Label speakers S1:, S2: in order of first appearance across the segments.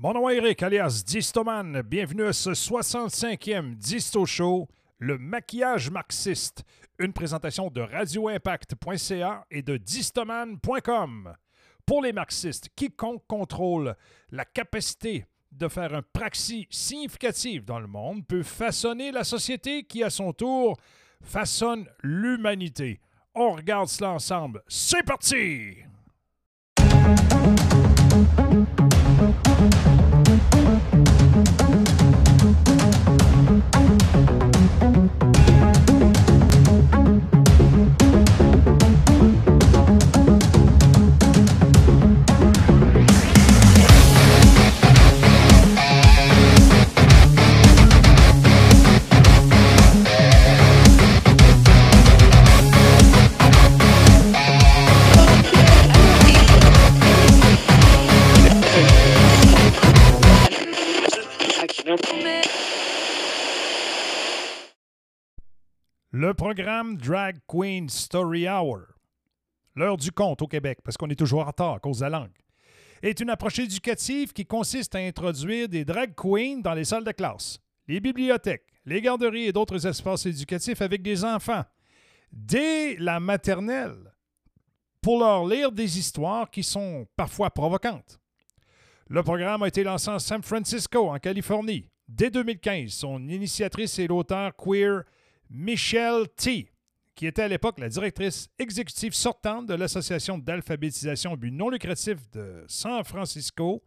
S1: Mon nom Eric, alias Distoman. Bienvenue à ce 65e Disto Show, le maquillage marxiste. Une présentation de radioimpact.ca et de distoman.com. Pour les marxistes, quiconque contrôle la capacité de faire un praxis significatif dans le monde peut façonner la société qui, à son tour, façonne l'humanité. On regarde cela ensemble. C'est parti! Le programme Drag Queen Story Hour, l'heure du conte au Québec, parce qu'on est toujours en retard à cause de la langue, est une approche éducative qui consiste à introduire des drag queens dans les salles de classe, les bibliothèques, les garderies et d'autres espaces éducatifs avec des enfants, dès la maternelle, pour leur lire des histoires qui sont parfois provocantes. Le programme a été lancé en San Francisco, en Californie, dès 2015. Son initiatrice est l'auteur queer Michelle T., qui était à l'époque la directrice exécutive sortante de l'Association d'alphabétisation but non lucratif de San Francisco,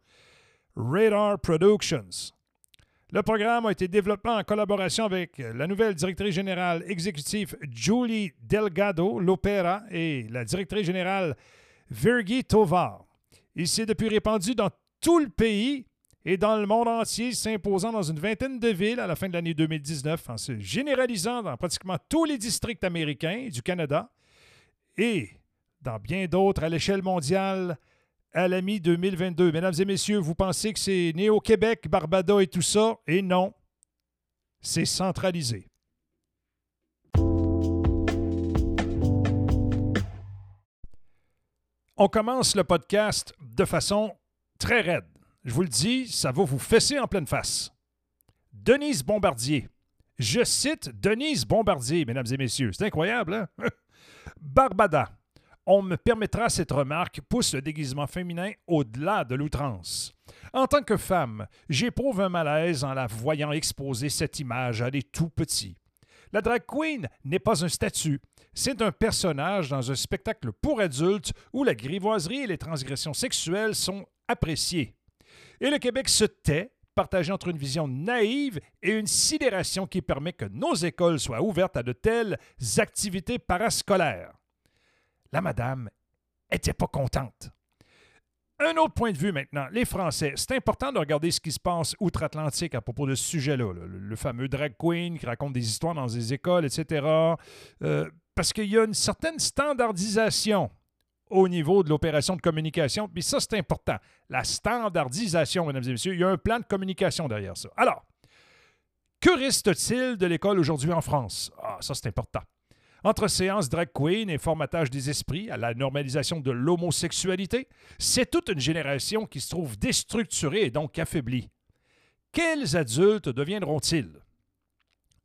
S1: Radar Productions. Le programme a été développé en collaboration avec la nouvelle directrice générale exécutive Julie Delgado Lopera et la directrice générale Virgi Tovar. Il s'est depuis répandu dans tout le pays et dans le monde entier, s'imposant dans une vingtaine de villes à la fin de l'année 2019, en se généralisant dans pratiquement tous les districts américains du Canada et dans bien d'autres à l'échelle mondiale à la mi-2022. Mesdames et messieurs, vous pensez que c'est né au Québec, Barbada et tout ça? Et non, c'est centralisé. On commence le podcast de façon très raide. Je vous le dis, ça va vous fesser en pleine face. Denise Bombardier. Je cite Denise Bombardier, mesdames et messieurs. C'est incroyable, hein? Barbada. On me permettra cette remarque pousse le déguisement féminin au-delà de l'outrance. En tant que femme, j'éprouve un malaise en la voyant exposer cette image à des tout petits. La drag queen n'est pas un statut, c'est un personnage dans un spectacle pour adultes où la grivoiserie et les transgressions sexuelles sont appréciées. Et le Québec se tait, partagé entre une vision naïve et une sidération qui permet que nos écoles soient ouvertes à de telles activités parascolaires. La madame était pas contente. Un autre point de vue maintenant, les Français. C'est important de regarder ce qui se passe outre-Atlantique à propos de ce sujet-là. Le, fameux drag queen qui raconte des histoires dans des écoles, etc. Euh, parce qu'il y a une certaine standardisation au niveau de l'opération de communication. Puis ça, c'est important. La standardisation, mesdames et messieurs, il y a un plan de communication derrière ça. Alors, que reste-t-il de l'école aujourd'hui en France? Ah, ça, c'est important. Entre séances drag queen et formatage des esprits à la normalisation de l'homosexualité, c'est toute une génération qui se trouve déstructurée et donc affaiblie. Quels adultes deviendront-ils?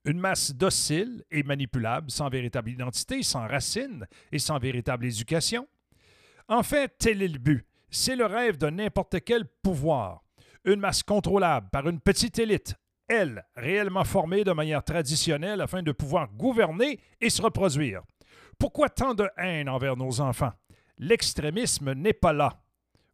S1: Une masse docile et manipulable, sans véritable identité, sans racines et sans véritable éducation? En fait, tel est le but. C'est le rêve de n'importe quel pouvoir. Une masse contrôlable par une petite élite, elle, réellement formée de manière traditionnelle afin de pouvoir gouverner et se reproduire. Pourquoi tant de haine envers nos enfants? L'extrémisme n'est pas là,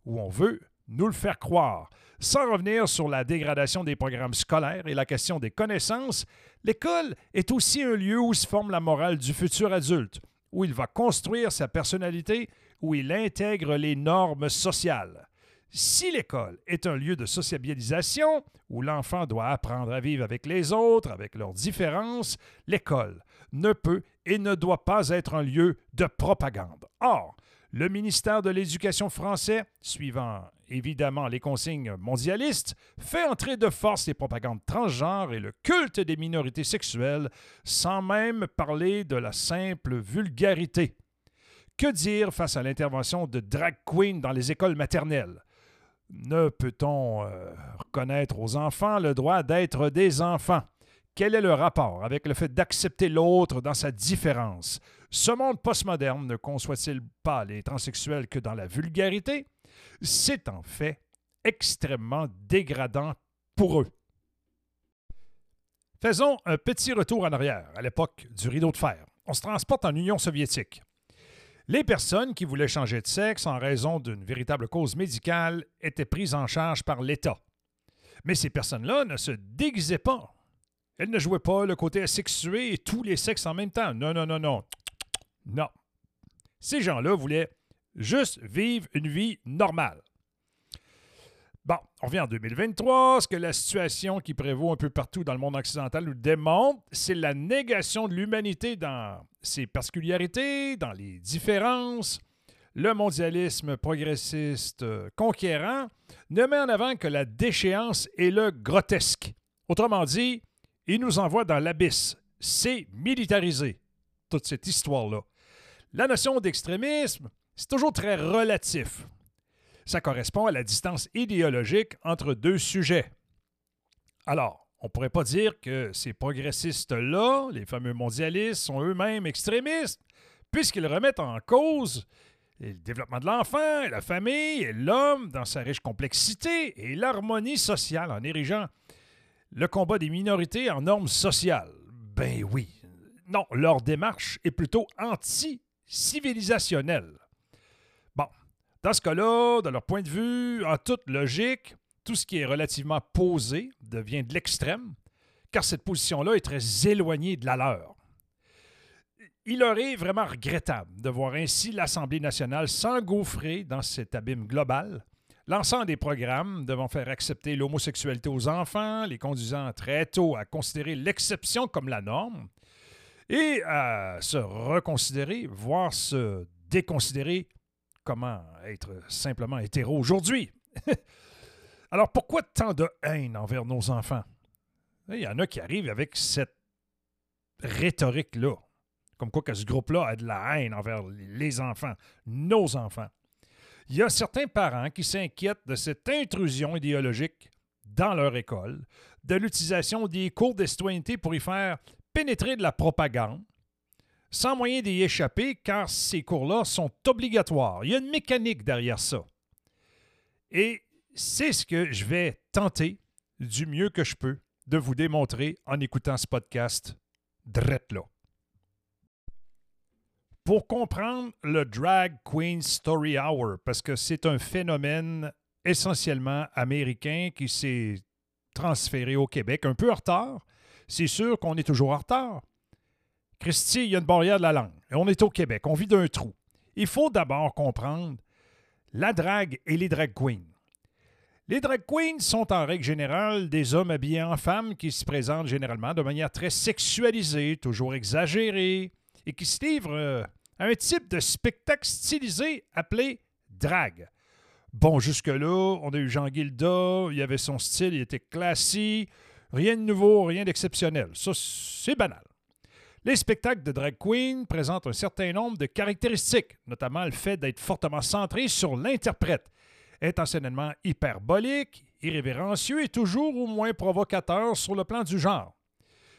S1: où on veut nous le faire croire. Sans revenir sur la dégradation des programmes scolaires et la question des connaissances, l'école est aussi un lieu où se forme la morale du futur adulte, où il va construire sa personnalité où il intègre les normes sociales. Si l'école est un lieu de sociabilisation, où l'enfant doit apprendre à vivre avec les autres, avec leurs différences, l'école ne peut et ne doit pas être un lieu de propagande. Or, Le ministère de l'Éducation français, suivant évidemment les consignes mondialistes, fait entrer de force les propagandes transgenres et le culte des minorités sexuelles, sans même parler de la simple vulgarité. Que dire face à l'intervention de drag queens dans les écoles maternelles? Ne peut-on euh, reconnaître aux enfants le droit d'être des enfants? Quel est le rapport avec le fait d'accepter l'autre dans sa différence? Ce monde postmoderne ne conçoit-il pas les transsexuels que dans la vulgarité? C'est en fait extrêmement dégradant pour eux. Faisons un petit retour en arrière, à l'époque du rideau de fer. On se transporte en Union soviétique. Les personnes qui voulaient changer de sexe en raison d'une véritable cause médicale étaient prises en charge par l'État. Mais ces personnes-là ne se déguisaient pas. Elles ne jouaient pas le côté asexué et tous les sexes en même temps. Non, non, non, non. Non. Ces gens-là voulaient juste vivre une vie normale. Bon, on vient en 2023. Ce que la situation qui prévaut un peu partout dans le monde occidental nous démontre, c'est la négation de l'humanité dans ses particularités, dans les différences. Le mondialisme progressiste euh, conquérant ne met en avant que la déchéance et le grotesque. Autrement dit, il nous envoie dans l'abysse. C'est militarisé, toute cette histoire-là. La notion d'extrémisme, c'est toujours très relatif. Ça correspond à la distance idéologique entre deux sujets. Alors, on ne pourrait pas dire que ces progressistes-là, les fameux mondialistes, sont eux-mêmes extrémistes, puisqu'ils remettent en cause le développement de l'enfant, la famille, et l'homme dans sa riche complexité et l'harmonie sociale en érigeant le combat des minorités en normes sociales. Ben oui. Non, leur démarche est plutôt anti-civilisationnelle. Dans ce cas-là, de leur point de vue, en toute logique, tout ce qui est relativement posé devient de l'extrême, car cette position-là est très éloignée de la leur. Il est vraiment regrettable de voir ainsi l'Assemblée nationale s'engouffrer dans cet abîme global, lançant des programmes devant faire accepter l'homosexualité aux enfants, les conduisant très tôt à considérer l'exception comme la norme, et à se reconsidérer, voire se déconsidérer comment être simplement hétéro aujourd'hui. Alors pourquoi tant de haine envers nos enfants? Il y en a qui arrivent avec cette rhétorique-là. Comme quoi que ce groupe-là a de la haine envers les enfants, nos enfants. Il y a certains parents qui s'inquiètent de cette intrusion idéologique dans leur école, de l'utilisation des cours de citoyenneté pour y faire pénétrer de la propagande, sans moyen d'y échapper car ces cours-là sont obligatoires. Il y a une mécanique derrière ça. Et c'est ce que je vais tenter du mieux que je peux de vous démontrer en écoutant ce podcast drette là. Pour comprendre le Drag Queen Story Hour, parce que c'est un phénomène essentiellement américain qui s'est transféré au Québec un peu en retard. C'est sûr qu'on est toujours en retard, Christy, il y a une barrière de la langue. On est au Québec, on vit d'un trou. Il faut d'abord comprendre la drague et les drag queens. Les drag queens sont en règle générale des hommes habillés en femmes qui se présentent généralement de manière très sexualisée, toujours exagérée, et qui se livrent euh, à un type de spectacle stylisé appelé drag. Bon, jusque-là, on a eu Jean Guilda, il avait son style, il était classique, rien de nouveau, rien d'exceptionnel. Ça, c'est banal. Les spectacles de drag queen présentent un certain nombre de caractéristiques, notamment le fait d'être fortement centré sur l'interprète, intentionnellement hyperbolique, irrévérencieux et toujours au moins provocateur sur le plan du genre.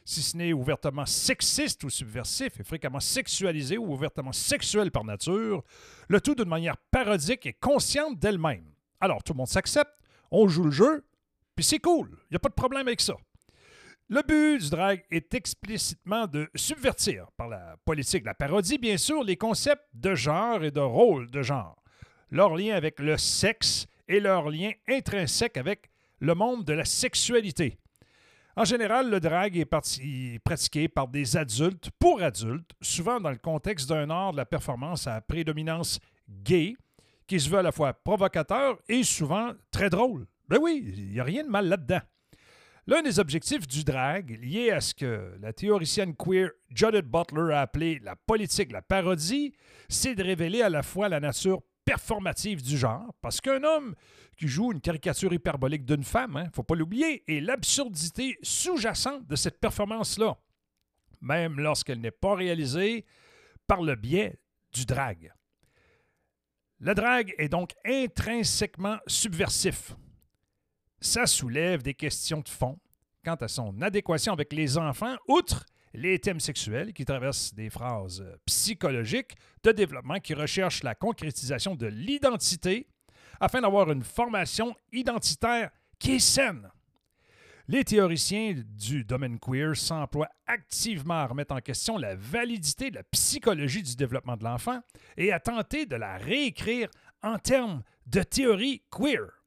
S1: Si ce n'est ouvertement sexiste ou subversif et fréquemment sexualisé ou ouvertement sexuel par nature, le tout d'une manière parodique et consciente d'elle-même. Alors tout le monde s'accepte, on joue le jeu, puis c'est cool, il n'y a pas de problème avec ça. Le but du drag est explicitement de subvertir, par la politique, la parodie, bien sûr, les concepts de genre et de rôle de genre, leur lien avec le sexe et leur lien intrinsèque avec le monde de la sexualité. En général, le drag est pratiqué par des adultes pour adultes, souvent dans le contexte d'un art de la performance à prédominance gay, qui se veut à la fois provocateur et souvent très drôle. Ben oui, il n'y a rien de mal là-dedans. L'un des objectifs du drag, lié à ce que la théoricienne queer Judith Butler a appelé la politique la parodie, c'est de révéler à la fois la nature performative du genre, parce qu'un homme qui joue une caricature hyperbolique d'une femme, hein, faut pas l'oublier, et l'absurdité sous-jacente de cette performance-là, même lorsqu'elle n'est pas réalisée par le biais du drag. Le drag est donc intrinsèquement subversif. Ça soulève des questions de fond quant à son adéquation avec les enfants, outre les thèmes sexuels qui traversent des phrases psychologiques de développement qui recherchent la concrétisation de l'identité afin d'avoir une formation identitaire qui est saine. Les théoriciens du domaine queer s'emploient activement à remettre en question la validité de la psychologie du développement de l'enfant et à tenter de la réécrire en termes de théorie queer.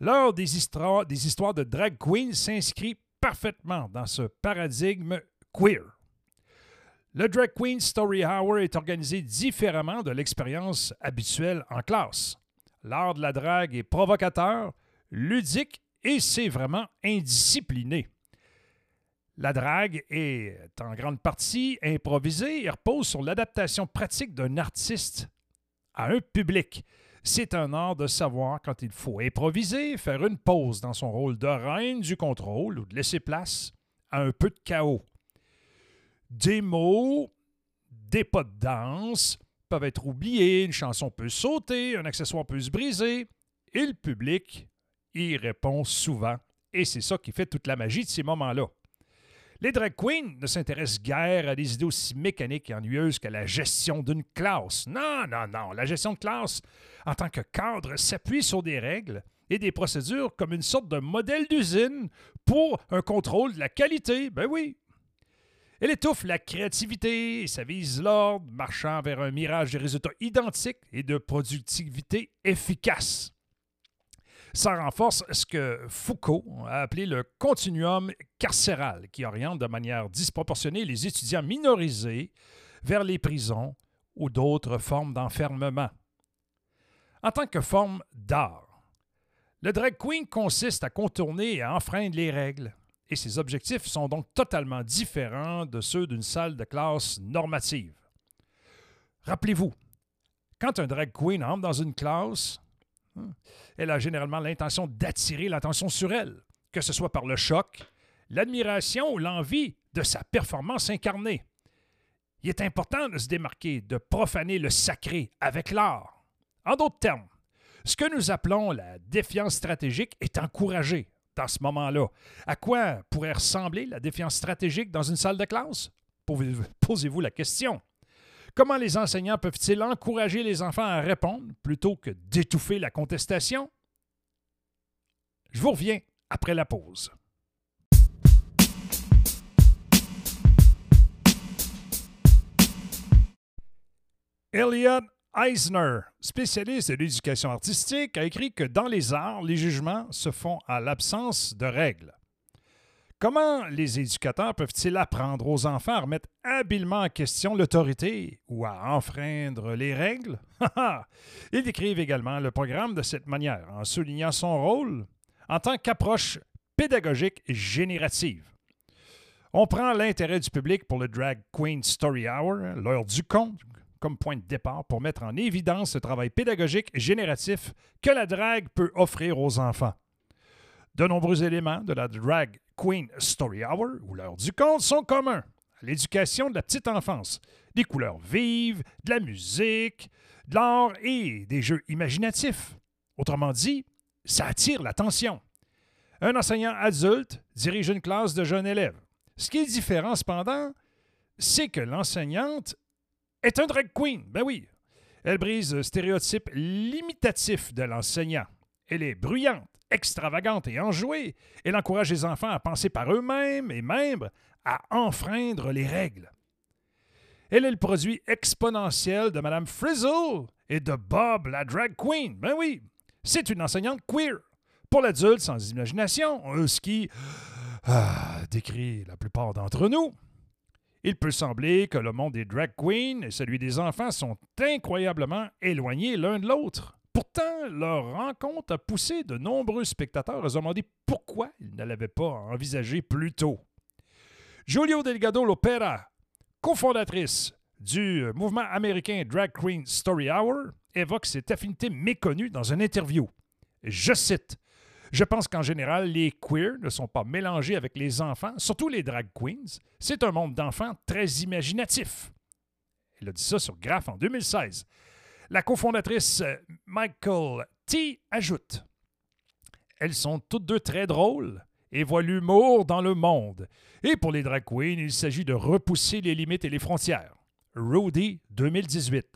S1: L'heure des histoires, des histoires de drag queen s'inscrit parfaitement dans ce paradigme queer. Le Drag Queen Story Hour est organisé différemment de l'expérience habituelle en classe. L'art de la drague est provocateur, ludique et c'est vraiment indiscipliné. La drague est en grande partie improvisée et repose sur l'adaptation pratique d'un artiste à un public. C'est un art de savoir quand il faut improviser, faire une pause dans son rôle de reine du contrôle ou de laisser place à un peu de chaos. Des mots, des pas de danse peuvent être oubliés, une chanson peut sauter, un accessoire peut se briser, et le public y répond souvent. Et c'est ça qui fait toute la magie de ces moments-là. Les drag queens ne s'intéressent guère à des idées aussi mécaniques et ennuyeuses que la gestion d'une classe. Non, non, non. La gestion de classe, en tant que cadre, s'appuie sur des règles et des procédures comme une sorte de modèle d'usine pour un contrôle de la qualité. Ben oui. Elle étouffe la créativité et ça vise l'ordre, marchant vers un mirage de résultats identiques et de productivité efficace. Ça renforce ce que Foucault a appelé le continuum carcéral, qui oriente de manière disproportionnée les étudiants minorisés vers les prisons ou d'autres formes d'enfermement. En tant que forme d'art, le drag queen consiste à contourner et à enfreindre les règles, et ses objectifs sont donc totalement différents de ceux d'une salle de classe normative. Rappelez-vous, quand un drag queen entre dans une classe. Elle a généralement l'intention d'attirer l'attention sur elle, que ce soit par le choc, l'admiration ou l'envie de sa performance incarnée. Il est important de se démarquer, de profaner le sacré avec l'art. En d'autres termes, ce que nous appelons la défiance stratégique est encouragée dans ce moment-là. À quoi pourrait ressembler la défiance stratégique dans une salle de classe? Posez-vous la question. Comment les enseignants peuvent-ils encourager les enfants à répondre plutôt que d'étouffer la contestation? Je vous reviens après la pause. Elliot Eisner, spécialiste de l'éducation artistique, a écrit que dans les arts, les jugements se font à l'absence de règles. Comment les éducateurs peuvent-ils apprendre aux enfants à remettre habilement en question l'autorité ou à enfreindre les règles? Ils décrivent également le programme de cette manière, en soulignant son rôle en tant qu'approche pédagogique générative. On prend l'intérêt du public pour le Drag Queen Story Hour, l'heure du conte, comme point de départ pour mettre en évidence le travail pédagogique génératif que la drague peut offrir aux enfants. De nombreux éléments de la Drag Queen Story Hour ou l'heure du conte sont communs à l'éducation de la petite enfance. Des couleurs vives, de la musique, de l'art et des jeux imaginatifs. Autrement dit, ça attire l'attention. Un enseignant adulte dirige une classe de jeunes élèves. Ce qui est différent cependant, c'est que l'enseignante est un drag queen. Ben oui. Elle brise le stéréotype limitatif de l'enseignant. Elle est bruyante, extravagante et enjouée. Elle encourage les enfants à penser par eux-mêmes et même à enfreindre les règles. Elle est le produit exponentiel de Mme Frizzle et de Bob, la drag queen. Ben oui, c'est une enseignante queer. Pour l'adulte sans imagination, ce qui ah, décrit la plupart d'entre nous. Il peut sembler que le monde des drag queens et celui des enfants sont incroyablement éloignés l'un de l'autre. Pourtant, leur rencontre a poussé de nombreux spectateurs à se demander pourquoi ils ne l'avaient pas envisagé plus tôt. Julio Delgado Lopera, cofondatrice du mouvement américain Drag Queen Story Hour, évoque cette affinité méconnue dans une interview. Je cite Je pense qu'en général, les queers ne sont pas mélangés avec les enfants, surtout les drag queens. C'est un monde d'enfants très imaginatif. Elle a dit ça sur Graph en 2016. La cofondatrice euh, Michael T ajoute Elles sont toutes deux très drôles et voient l'humour dans le monde. Et pour les drag queens, il s'agit de repousser les limites et les frontières. Rudy 2018.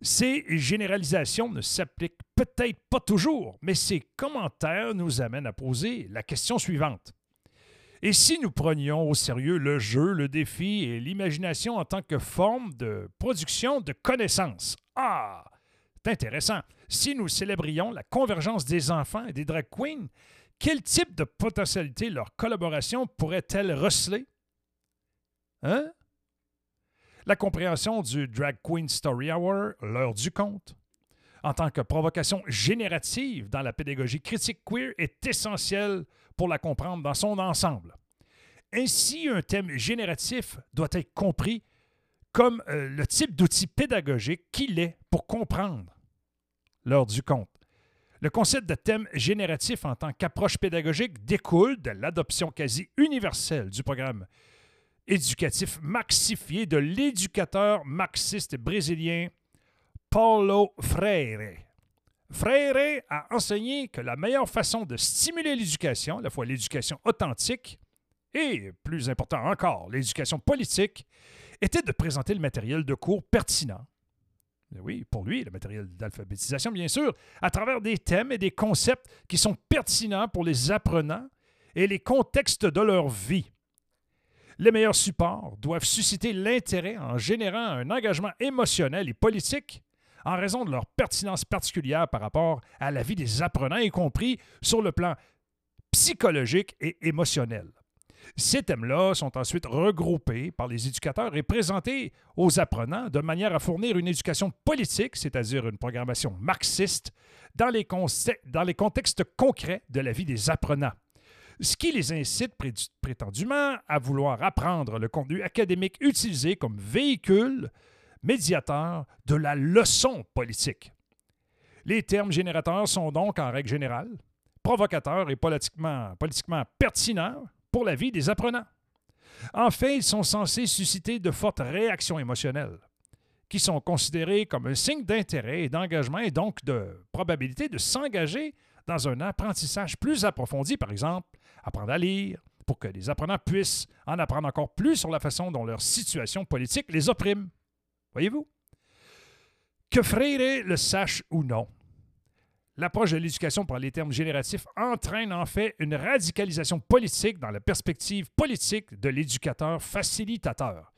S1: Ces généralisations ne s'appliquent peut-être pas toujours, mais ces commentaires nous amènent à poser la question suivante. Et si nous prenions au sérieux le jeu, le défi et l'imagination en tant que forme de production de connaissances? Ah! C'est intéressant. Si nous célébrions la convergence des enfants et des drag queens, quel type de potentialité leur collaboration pourrait-elle receler? Hein? La compréhension du Drag Queen Story Hour, l'heure du conte, en tant que provocation générative dans la pédagogie critique queer est essentielle pour la comprendre dans son ensemble. Ainsi, un thème génératif doit être compris comme euh, le type d'outil pédagogique qu'il est pour comprendre l'heure du conte. Le concept de thème génératif en tant qu'approche pédagogique découle de l'adoption quasi universelle du programme éducatif maxifié de l'éducateur marxiste brésilien Paulo Freire. Freire a enseigné que la meilleure façon de stimuler l'éducation, à la fois l'éducation authentique et, plus important encore, l'éducation politique, était de présenter le matériel de cours pertinent. Oui, pour lui, le matériel d'alphabétisation, bien sûr, à travers des thèmes et des concepts qui sont pertinents pour les apprenants et les contextes de leur vie. Les meilleurs supports doivent susciter l'intérêt en générant un engagement émotionnel et politique en raison de leur pertinence particulière par rapport à la vie des apprenants, y compris sur le plan psychologique et émotionnel. Ces thèmes-là sont ensuite regroupés par les éducateurs et présentés aux apprenants de manière à fournir une éducation politique, c'est-à-dire une programmation marxiste, dans les, contextes concrets de la vie des apprenants ce qui les incite prétendument à vouloir apprendre le contenu académique utilisé comme véhicule médiateur de la leçon politique. Les termes générateurs sont donc, en règle générale, provocateurs et politiquement, politiquement pertinents pour la vie des apprenants. En fait, ils sont censés susciter de fortes réactions émotionnelles, qui sont considérées comme un signe d'intérêt et d'engagement et donc de probabilité de s'engager dans un apprentissage plus approfondi, par exemple, apprendre à lire, pour que les apprenants puissent en apprendre encore plus sur la façon dont leur situation politique les opprime. Voyez-vous? Que Freire le sache ou non, l'approche de l'éducation par les termes génératifs entraîne en fait une radicalisation politique dans la perspective politique de l'éducateur facilitateur,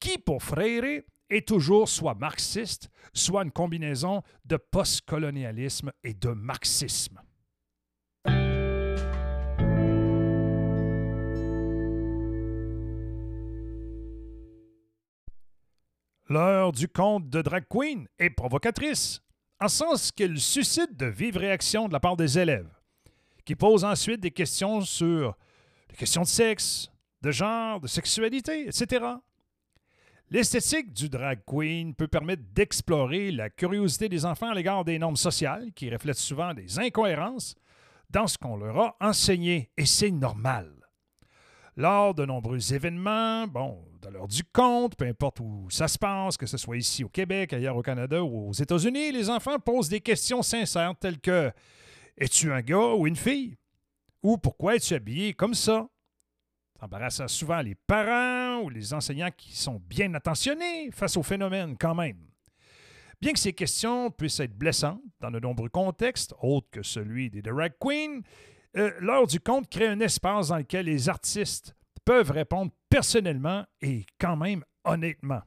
S1: qui, pour Freire, est toujours soit marxiste, soit une combinaison de postcolonialisme et de marxisme. L'heure du conte de drag queen est provocatrice, en sens qu'elle suscite de vives réactions de la part des élèves, qui posent ensuite des questions sur les questions de sexe, de genre, de sexualité, etc. L'esthétique du drag queen peut permettre d'explorer la curiosité des enfants à l'égard des normes sociales qui reflètent souvent des incohérences dans ce qu'on leur a enseigné, et c'est normal. Lors de nombreux événements, bon, de l'heure du compte, peu importe où ça se passe, que ce soit ici au Québec, ailleurs au Canada ou aux États-Unis, les enfants posent des questions sincères telles que Es-tu un gars ou une fille? Ou pourquoi es-tu habillé comme ça? Ça embarrasse souvent les parents ou les enseignants qui sont bien attentionnés face au phénomène quand même. Bien que ces questions puissent être blessantes dans de nombreux contextes, autres que celui des drag queens, l'heure du conte crée un espace dans lequel les artistes peuvent répondre personnellement et quand même honnêtement.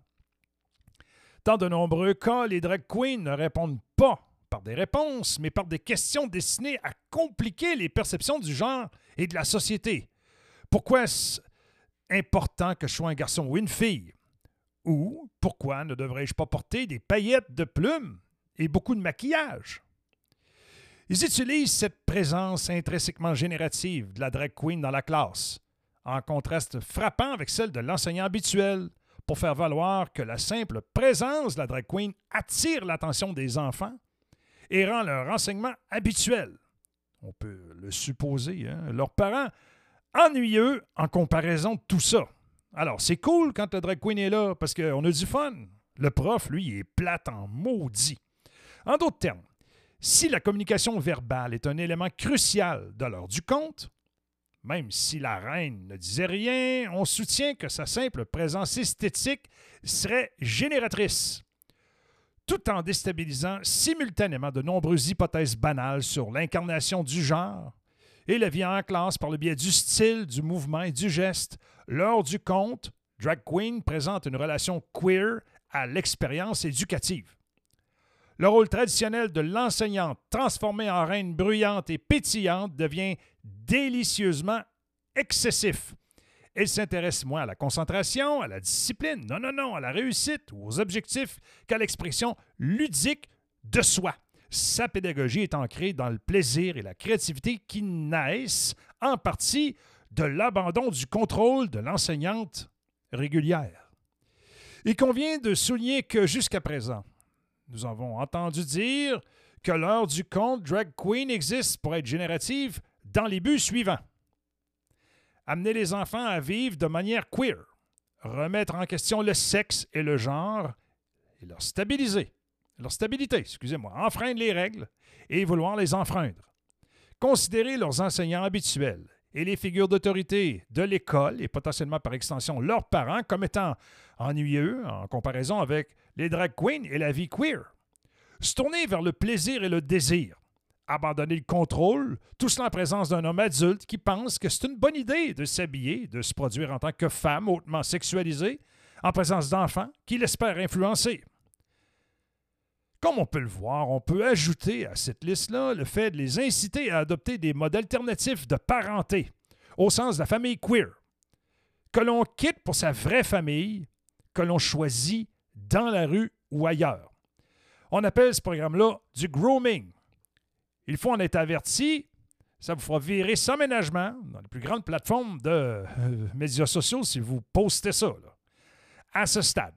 S1: Dans de nombreux cas, les drag queens ne répondent pas par des réponses, mais par des questions destinées à compliquer les perceptions du genre et de la société. Pourquoi est-ce important que je sois un garçon ou une fille? Ou pourquoi ne devrais-je pas porter des paillettes de plumes et beaucoup de maquillage? Ils utilisent cette présence intrinsèquement générative de la drag queen dans la classe, en contraste frappant avec celle de l'enseignant habituel, pour faire valoir que la simple présence de la drag queen attire l'attention des enfants et rend leur enseignement habituel. On peut le supposer, hein? leurs parents ennuyeux en comparaison de tout ça. Alors, c'est cool quand la drag queen est là parce qu'on a du fun. Le prof, lui, est plate en maudit. En d'autres termes, si la communication verbale est un élément crucial de l'heure du conte, même si la reine ne disait rien, on soutient que sa simple présence esthétique serait génératrice, tout en déstabilisant simultanément de nombreuses hypothèses banales sur l'incarnation du genre et la vie en classe par le biais du style, du mouvement et du geste. Lors du conte, Drag Queen présente une relation queer à l'expérience éducative. Le rôle traditionnel de l'enseignante transformée en reine bruyante et pétillante devient délicieusement excessif. Elle s'intéresse moins à la concentration, à la discipline, non, non, non, à la réussite ou aux objectifs qu'à l'expression ludique de soi. Sa pédagogie est ancrée dans le plaisir et la créativité qui naissent en partie de l'abandon du contrôle de l'enseignante régulière. Il convient de souligner que jusqu'à présent, nous avons entendu dire que l'heure du conte drag queen existe pour être générative dans les buts suivants. Amener les enfants à vivre de manière queer, remettre en question le sexe et le genre et leur stabiliser, leur stabilité, excusez-moi, enfreindre les règles et vouloir les enfreindre. Considérer leurs enseignants habituels et les figures d'autorité de l'école et potentiellement par extension leurs parents comme étant ennuyeux en comparaison avec les drag queens et la vie queer. Se tourner vers le plaisir et le désir. Abandonner le contrôle, tout cela en présence d'un homme adulte qui pense que c'est une bonne idée de s'habiller, de se produire en tant que femme hautement sexualisée, en présence d'enfants qu'il espère influencer. Comme on peut le voir, on peut ajouter à cette liste-là le fait de les inciter à adopter des modes alternatifs de parenté, au sens de la famille queer, que l'on quitte pour sa vraie famille, que l'on choisit dans la rue ou ailleurs. On appelle ce programme-là du grooming. Il faut en être averti. Ça vous fera virer sans ménagement dans les plus grandes plateformes de euh, médias sociaux si vous postez ça. À ce stade,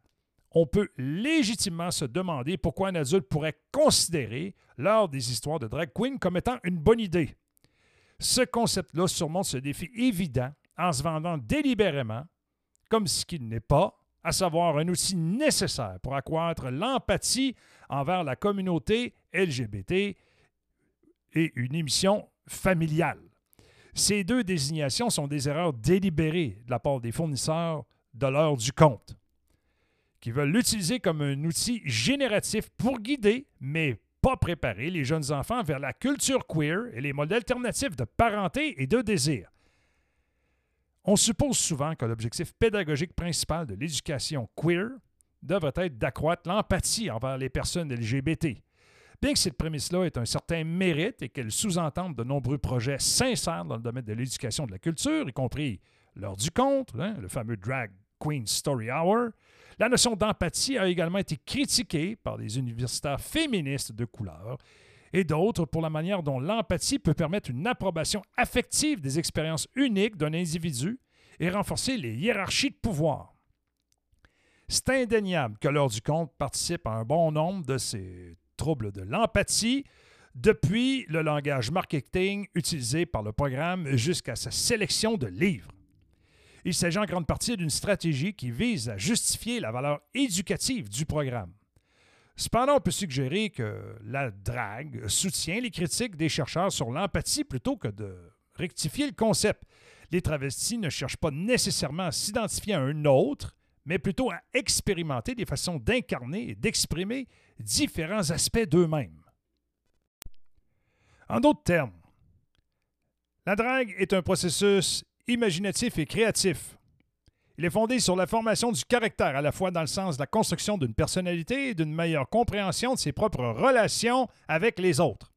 S1: on peut légitimement se demander pourquoi un adulte pourrait considérer lors des histoires de drag queen comme étant une bonne idée. Ce concept-là surmonte ce défi évident en se vendant délibérément comme ce qu'il n'est pas, à savoir un outil nécessaire pour accroître l'empathie envers la communauté LGBT et une émission familiale. Ces deux désignations sont des erreurs délibérées de la part des fournisseurs de l'heure du compte, qui veulent l'utiliser comme un outil génératif pour guider, mais pas préparer les jeunes enfants vers la culture queer et les modes alternatifs de parenté et de désir. On suppose souvent que l'objectif pédagogique principal de l'éducation queer devrait être d'accroître l'empathie envers les personnes LGBT. Bien que cette prémisse-là ait un certain mérite et qu'elle sous-entende de nombreux projets sincères dans le domaine de l'éducation de la culture, y compris l'heure du conte, hein, le fameux Drag Queen Story Hour, la notion d'empathie a également été critiquée par des universitaires féministes de couleur et d'autres pour la manière dont l'empathie peut permettre une approbation affective des expériences uniques d'un individu et renforcer les hiérarchies de pouvoir. C'est indéniable que l'heure du compte participe à un bon nombre de ces troubles de l'empathie, depuis le langage marketing utilisé par le programme jusqu'à sa sélection de livres. Il s'agit en grande partie d'une stratégie qui vise à justifier la valeur éducative du programme. Cependant, on peut suggérer que la drague soutient les critiques des chercheurs sur l'empathie plutôt que de rectifier le concept. Les travestis ne cherchent pas nécessairement à s'identifier à un autre, mais plutôt à expérimenter des façons d'incarner et d'exprimer différents aspects d'eux-mêmes. En d'autres termes, la drague est un processus imaginatif et créatif il est fondé sur la formation du caractère, à la fois dans le sens de la construction d'une personnalité et d'une meilleure compréhension de ses propres relations avec les autres.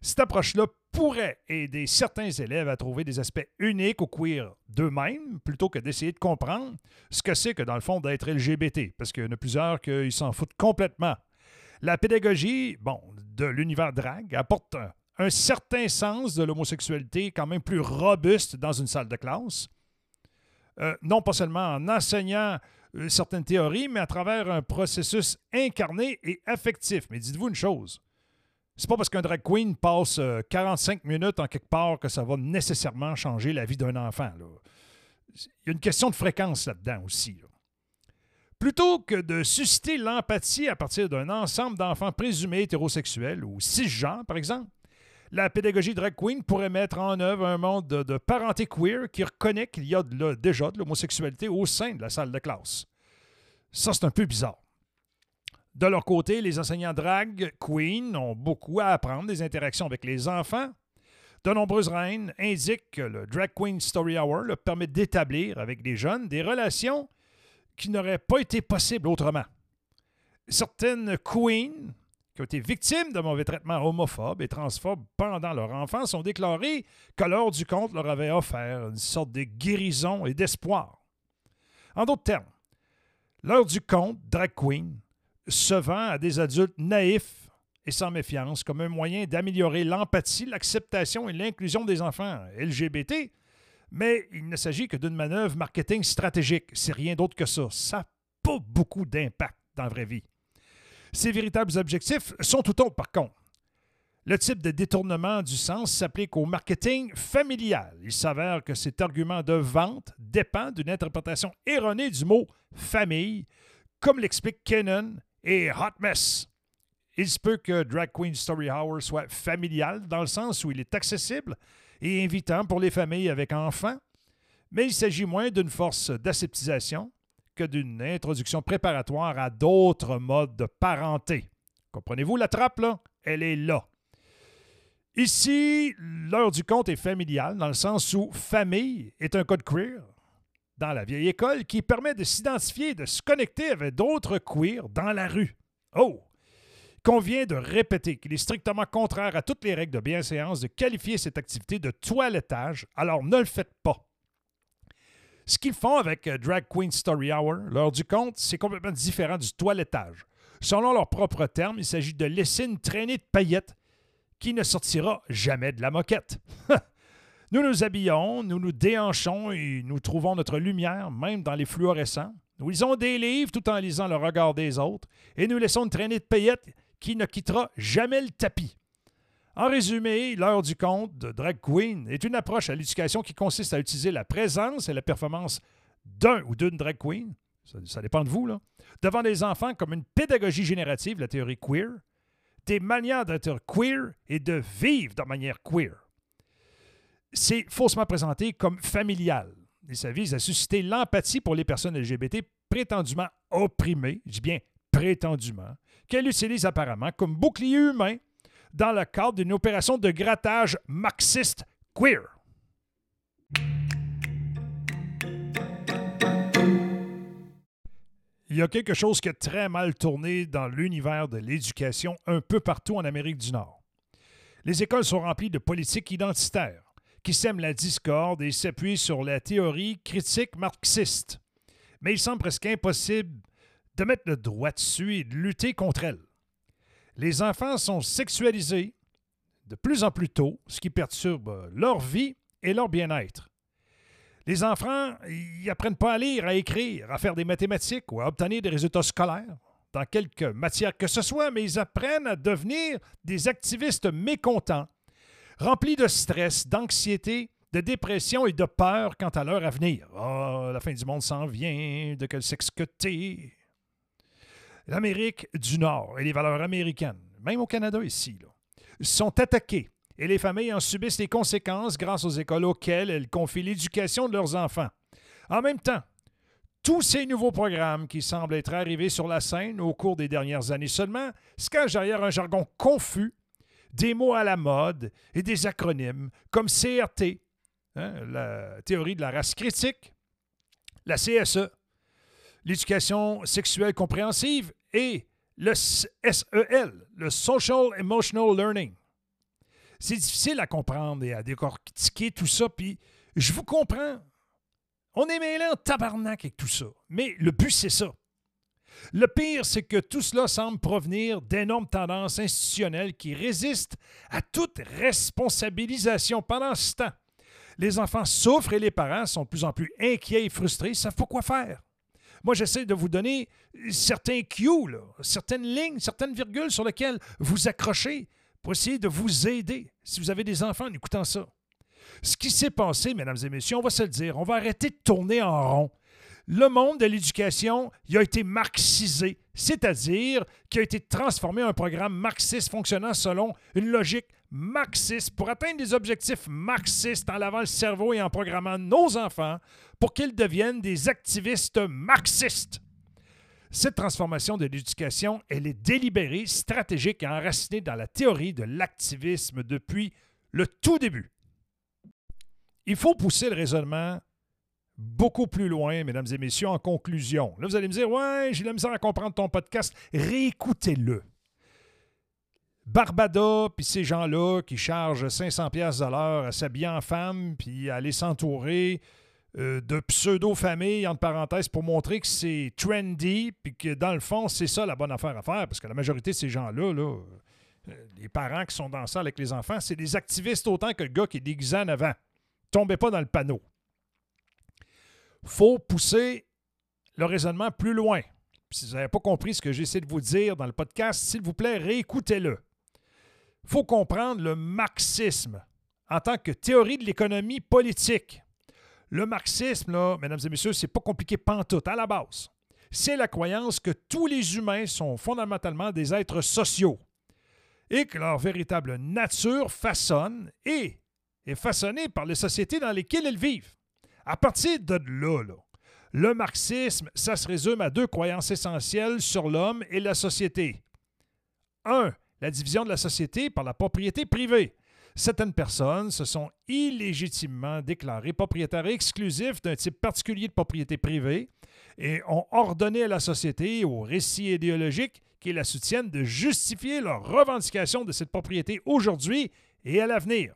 S1: Cette approche-là pourrait aider certains élèves à trouver des aspects uniques au queer d'eux-mêmes, plutôt que d'essayer de comprendre ce que c'est que dans le fond d'être LGBT, parce qu'il y en a plusieurs qui s'en foutent complètement. La pédagogie, bon, de l'univers drague apporte un, certain sens de l'homosexualité quand même plus robuste dans une salle de classe. Euh, non pas seulement en enseignant euh, certaines théories, mais à travers un processus incarné et affectif. Mais dites-vous une chose, c'est pas parce qu'un drag queen passe 45 euh, minutes en quelque part que ça va nécessairement changer la vie d'un enfant. Il y a une question de fréquence là-dedans aussi. Plutôt que de susciter l'empathie à partir d'un ensemble d'enfants présumés hétérosexuels ou cisgenres, par exemple, la pédagogie drag queen pourrait mettre en œuvre un monde de, parenté queer qui reconnaît qu'il y a déjà de l'homosexualité au sein de la salle de classe. Ça, c'est un peu bizarre. De leur côté, les enseignants drag queen ont beaucoup à apprendre des interactions avec les enfants. De nombreuses reines indiquent que le Drag Queen Story Hour leur permet d'établir avec des jeunes des relations qui n'auraient pas été possibles autrement. Certaines queens été victimes de mauvais traitements homophobes et transphobes pendant leur enfance ont déclaré que l'heure du compte leur avait offert une sorte de guérison et d'espoir. En d'autres termes, l'heure du compte, drag queen, se vend à des adultes naïfs et sans méfiance comme un moyen d'améliorer l'empathie, l'acceptation et l'inclusion des enfants LGBT, mais il ne s'agit que d'une manœuvre marketing stratégique. C'est rien d'autre que ça. Ça n'a pas beaucoup d'impact dans la vraie vie. Ses véritables objectifs sont tout autres, par contre. Le type de détournement du sens s'applique au marketing familial. Il s'avère que cet argument de vente dépend d'une interprétation erronée du mot famille, comme l'explique Kenan et Hot Mess. Il se peut que Drag Queen Story Hour soit familial dans le sens où il est accessible et invitant pour les familles avec enfants, mais il s'agit moins d'une force d'aseptisation d'une introduction préparatoire à d'autres modes de parenté. Comprenez-vous la trappe, là? Elle est là. Ici, l'heure du conte est familiale, dans le sens où famille est un code queer dans la vieille école qui permet de s'identifier et de se connecter avec d'autres queers dans la rue. Oh! Convient de répéter qu'il est strictement contraire à toutes les règles de bienséance de qualifier cette activité de toilettage, alors ne le faites pas. Ce qu'ils font avec euh, Drag Queen Story Hour, l'heure du compte, c'est complètement différent du toilettage. Selon leurs propres termes, il s'agit de laisser une traînée de paillettes qui ne sortira jamais de la moquette. nous nous habillons, nous nous déhanchons et nous trouvons notre lumière, même dans les fluorescents. Nous lisons des livres tout en lisant le regard des autres et nous laissons une traînée de paillettes qui ne quittera jamais le tapis. En résumé, l'heure du conte de Drag Queen est une approche à l'éducation qui consiste à utiliser la présence et la performance d'un ou d'une drag queen, ça, dépend de vous, devant des enfants comme une pédagogie générative, la théorie queer, des manières d'être queer et de vivre de manière queer. C'est faussement présenté comme familial. Et ça vise à susciter l'empathie pour les personnes LGBT prétendument opprimées, je dis bien prétendument, qu'elle utilise apparemment comme bouclier humain dans le cadre d'une opération de grattage marxiste queer. Il y a quelque chose qui a très mal tourné dans l'univers de l'éducation un peu partout en Amérique du Nord. Les écoles sont remplies de politiques identitaires qui sèment la discorde et s'appuient sur la théorie critique marxiste. Mais il semble presque impossible de mettre le droit dessus et de lutter contre elle les enfants sont sexualisés de plus en plus tôt, ce qui perturbe leur vie et leur bien-être. Les enfants, ils apprennent pas à lire, à écrire, à faire des mathématiques ou à obtenir des résultats scolaires dans quelque matière que ce soit, mais ils apprennent à devenir des activistes mécontents, remplis de stress, d'anxiété, de dépression et de peur quant à leur avenir. Ah, la fin du monde s'en vient, de quel sexe que l'Amérique du Nord et les valeurs américaines, même au Canada ici, sont attaquées et les familles en subissent les conséquences grâce aux écoles auxquelles elles confient l'éducation de leurs enfants. En même temps, tous ces nouveaux programmes qui semblent être arrivés sur la scène au cours des dernières années seulement se cachent derrière un jargon confus, des mots à la mode et des acronymes comme CRT, hein, la théorie de la race critique, la CSE, l'éducation sexuelle compréhensive et le SEL, le Social Emotional Learning. C'est difficile à comprendre et à décortiquer tout ça, puis je vous comprends. On est mêlé en tabarnak avec tout ça. Mais le but, c'est ça. Le pire, c'est que tout cela semble provenir d'énormes tendances institutionnelles qui résistent à toute responsabilisation pendant ce temps. Les enfants souffrent et les parents sont de plus en plus inquiets et frustrés, ne savent quoi faire. Moi, j'essaie de vous donner certains cues, certaines lignes, certaines virgules sur lesquelles vous accrochez pour essayer de vous aider si vous avez des enfants en écoutant ça. Ce qui s'est passé, mesdames et messieurs, on va se le dire, on va arrêter de tourner en rond. Le monde de l'éducation, il a été marxisé, c'est-à-dire qu'il a été transformé en un programme marxiste fonctionnant selon une logique marxiste pour atteindre des objectifs marxistes en lavant le cerveau et en programmant nos enfants pour qu'ils deviennent des activistes marxistes. Cette transformation de l'éducation, elle est délibérée, stratégique et enracinée dans la théorie de l'activisme depuis le tout début. Il faut pousser le raisonnement beaucoup plus loin, mesdames et messieurs, en conclusion. Là, vous allez me dire, ouais, j'ai la misère à comprendre ton podcast. Réécoutez-le. Barbada, puis ces gens-là qui chargent 500 pièces l'heure à s'habiller en femme, puis à aller s'entourer euh, de pseudo-familles, entre parenthèses, pour montrer que c'est trendy, puis que dans le fond, c'est ça la bonne affaire à faire, parce que la majorité de ces gens-là, là, euh, les parents qui sont dans ça avec les enfants, c'est des activistes autant que le gars qui est déguisé en avant. Tombez pas dans le panneau. faut pousser le raisonnement plus loin. si vous n'avez pas compris ce que j'essaie de vous dire dans le podcast, s'il vous plaît, réécoutez-le. Faut comprendre le marxisme en tant que théorie de l'économie politique. Le marxisme, là, mesdames et messieurs, c'est pas compliqué pantoute à la base. C'est la croyance que tous les humains sont fondamentalement des êtres sociaux et que leur véritable nature façonne et est façonnée par les sociétés dans lesquelles ils vivent. À partir de là, là le marxisme, ça se résume à deux croyances essentielles sur l'homme et la société. Un, la division de la société par la propriété privée. Certaines personnes se sont illégitimement déclarées propriétaires exclusifs d'un type particulier de propriété privée et ont ordonné à la société et aux récits idéologiques qui la soutiennent de justifier leur revendication de cette propriété aujourd'hui et à l'avenir.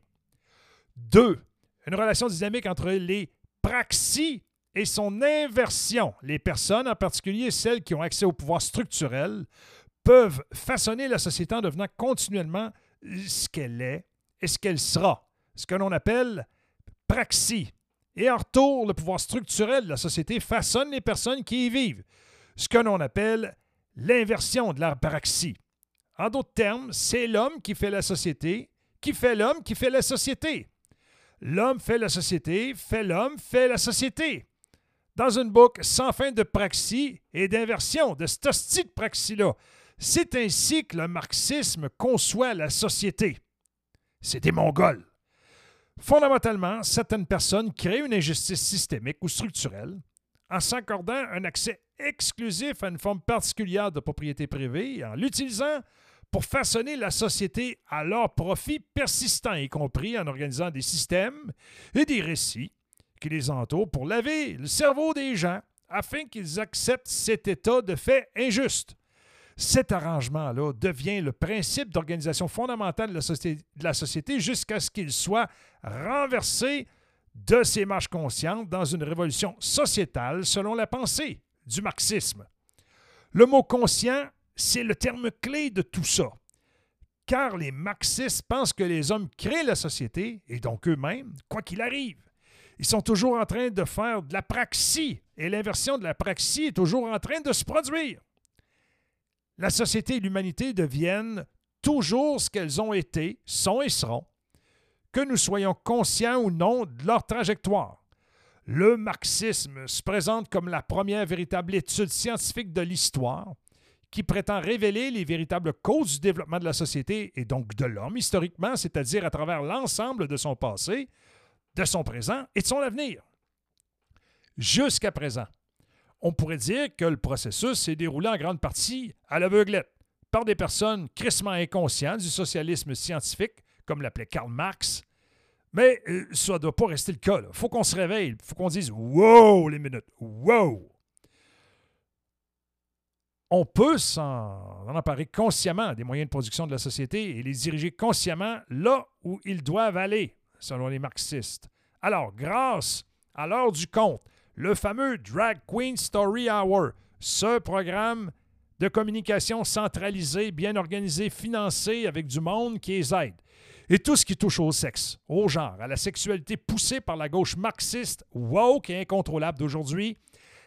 S1: Deux, une relation dynamique entre les praxis et son inversion. Les personnes, en particulier celles qui ont accès au pouvoir structurel, peuvent façonner la société en devenant continuellement ce qu'elle est et ce qu'elle sera, ce que l'on appelle praxis. Et en retour, le pouvoir structurel de la société façonne les personnes qui y vivent, ce que l'on appelle l'inversion de la praxis. En d'autres termes, c'est l'homme qui fait la société, qui fait l'homme, qui fait la société. L'homme fait la société, fait l'homme, fait la société. Dans une boucle sans fin de praxis et d'inversion, de cette de praxis-là, c'est ainsi que le marxisme conçoit la société. C'est des Mongols. Fondamentalement, certaines personnes créent une injustice systémique ou structurelle en s'accordant un accès exclusif à une forme particulière de propriété privée en l'utilisant pour façonner la société à leur profit persistant, y compris en organisant des systèmes et des récits qui les entourent pour laver le cerveau des gens afin qu'ils acceptent cet état de fait injuste. Cet arrangement-là devient le principe d'organisation fondamentale de la société, jusqu'à ce qu'il soit renversé de ses marches conscientes dans une révolution sociétale selon la pensée du marxisme. Le mot conscient, c'est le terme clé de tout ça, car les marxistes pensent que les hommes créent la société, et donc eux-mêmes, quoi qu'il arrive. Ils sont toujours en train de faire de la praxie, et l'inversion de la praxie est toujours en train de se produire la société et l'humanité deviennent toujours ce qu'elles ont été, sont et seront, que nous soyons conscients ou non de leur trajectoire. Le marxisme se présente comme la première véritable étude scientifique de l'histoire qui prétend révéler les véritables causes du développement de la société et donc de l'homme historiquement, c'est-à-dire à travers l'ensemble de son passé, de son présent et de son avenir. Jusqu'à présent, on pourrait dire que le processus s'est déroulé en grande partie à l'aveuglette, par des personnes crissement inconscientes du socialisme scientifique, comme l'appelait Karl Marx. Mais euh, ça ne doit pas rester le cas. Il faut qu'on se réveille. Il faut qu'on dise Wow, les minutes. Wow! On peut s'en emparer consciemment des moyens de production de la société et les diriger consciemment là où ils doivent aller, selon les marxistes. Alors, grâce à l'heure du compte, le fameux Drag Queen Story Hour, ce programme de communication centralisé, bien organisé, financé avec du monde qui les aide. Et tout ce qui touche au sexe, au genre, à la sexualité poussée par la gauche marxiste, woke et incontrôlable d'aujourd'hui,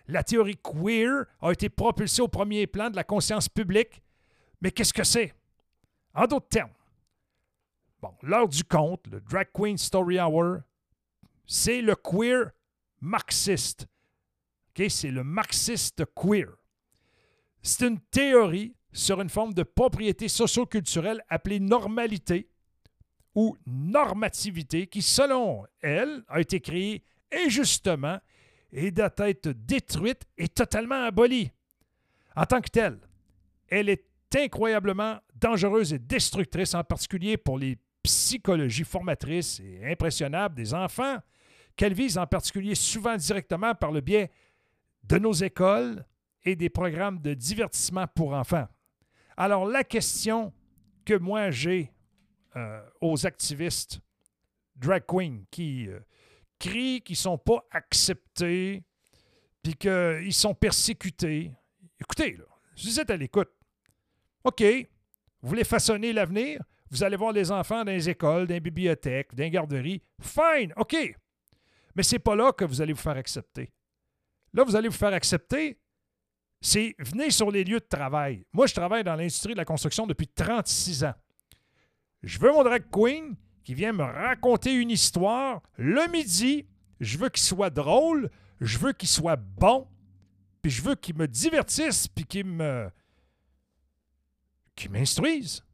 S1: la théorie queer a été propulsée au premier plan de la conscience publique. Mais qu'est-ce que c'est? En d'autres termes, l'heure du conte, le Drag Queen Story Hour, c'est le queer marxiste. C'est le marxiste queer. C'est une théorie sur une forme de propriété socioculturelle appelée normalité ou normativité qui, selon elle, a été créée injustement et doit être détruite et totalement abolie. En tant que telle, elle est incroyablement dangereuse et destructrice, en particulier pour les psychologies formatrices et impressionnables des enfants, qu'elle vise en particulier souvent directement par le biais de nos écoles et des programmes de divertissement pour enfants. Alors la question que moi j'ai euh, aux activistes drag queens qui euh, crient qu'ils ne sont pas acceptés, puis qu'ils sont persécutés. Écoutez, là, vous êtes à l'écoute. OK, vous voulez façonner l'avenir? Vous allez voir les enfants dans les écoles, dans les bibliothèques, dans les garderies. Fine, OK. Mais ce n'est pas là que vous allez vous faire accepter. Là, vous allez vous faire accepter, c'est venez sur les lieux de travail. Moi, je travaille dans l'industrie de la construction depuis 36 ans. Je veux mon drag queen qui vient me raconter une histoire le midi. Je veux qu'il soit drôle, je veux qu'il soit bon, puis je veux qu'il me divertisse, puis qu'il me. qu'il m'instruise.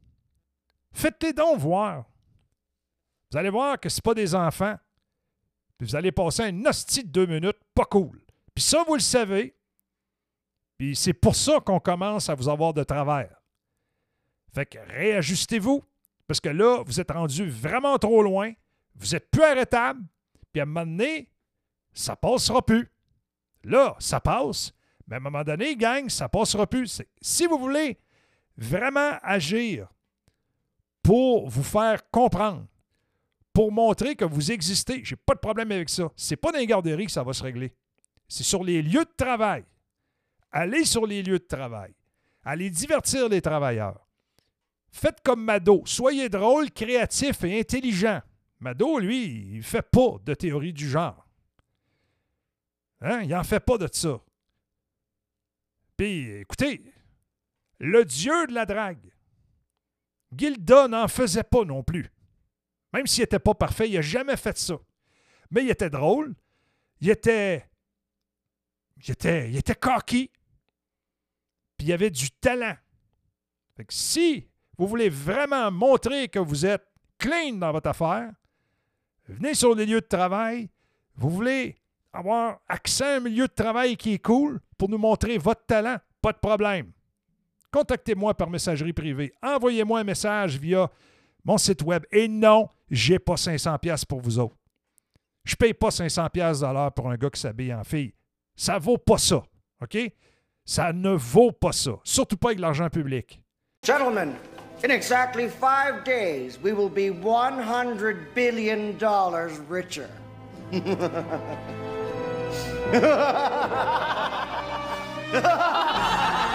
S1: Faites-les donc voir. Vous allez voir que ce pas des enfants. Puis vous allez passer un hostie de deux minutes pas cool. Puis ça, vous le savez. Puis c'est pour ça qu'on commence à vous avoir de travers. Fait que réajustez-vous. Parce que là, vous êtes rendu vraiment trop loin. Vous êtes plus arrêtable. Puis à un moment donné, ça passera plus. Là, ça passe. Mais à un moment donné, gang, ça passera plus. Si vous voulez vraiment agir pour vous faire comprendre, pour montrer que vous existez, j'ai pas de problème avec ça. C'est pas dans les garderies que ça va se régler. C'est sur les lieux de travail. Allez sur les lieux de travail. Allez divertir les travailleurs. Faites comme Mado. Soyez drôle, créatif et intelligent. Mado, lui, il ne fait pas de théorie du genre. Hein? Il n'en fait pas de ça. Puis, écoutez, le dieu de la drague, Gilda n'en faisait pas non plus. Même s'il n'était pas parfait, il n'a jamais fait ça. Mais il était drôle, il était il était, il était cocky, puis il avait du talent. Si vous voulez vraiment montrer que vous êtes clean dans votre affaire, venez sur les lieux de travail. Vous voulez avoir accès à un milieu de travail qui est cool pour nous montrer votre talent, pas de problème. Contactez-moi par messagerie privée. Envoyez-moi un message via mon site web. Et non, j'ai pas 500 pièces pour vous autres. Je paye pas 500 pièces pour un gars qui s'habille en fille. Ça vaut pas ça. OK? Ça ne vaut pas ça. Surtout pas avec l'argent public.
S2: Gentlemen, in exactly five days, we will be $100 billion richer.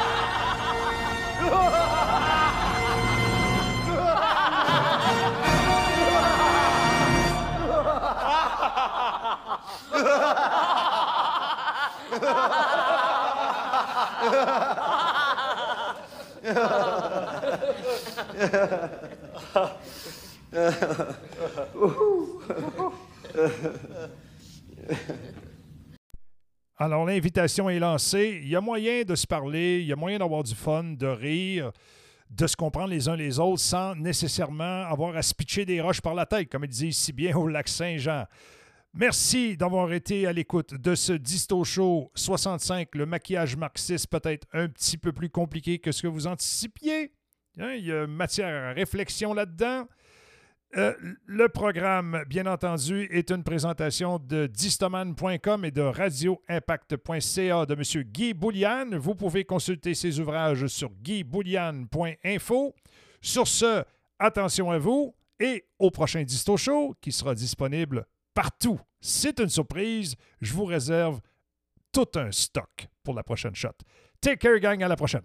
S1: Alors, l'invitation est lancée. Il y a moyen de se parler, il y a moyen d'avoir du fun, de rire, de se comprendre les uns les autres sans nécessairement avoir à se pitcher des roches par la tête, comme il dit si bien au lac Saint-Jean. Merci d'avoir été à l'écoute de ce Disto Show 65. Le maquillage marxiste peut-être un petit peu plus compliqué que ce que vous anticipiez. Hein, il y a matière à réflexion là-dedans. Euh, le programme, bien entendu, est une présentation de distoman.com et de radioimpact.ca de M. Guy Boulian. Vous pouvez consulter ses ouvrages sur guyboulian.info. Sur ce, attention à vous et au prochain Disto Show qui sera disponible partout. C'est une surprise. Je vous réserve tout un stock pour la prochaine shot. Take care, gang. À la prochaine.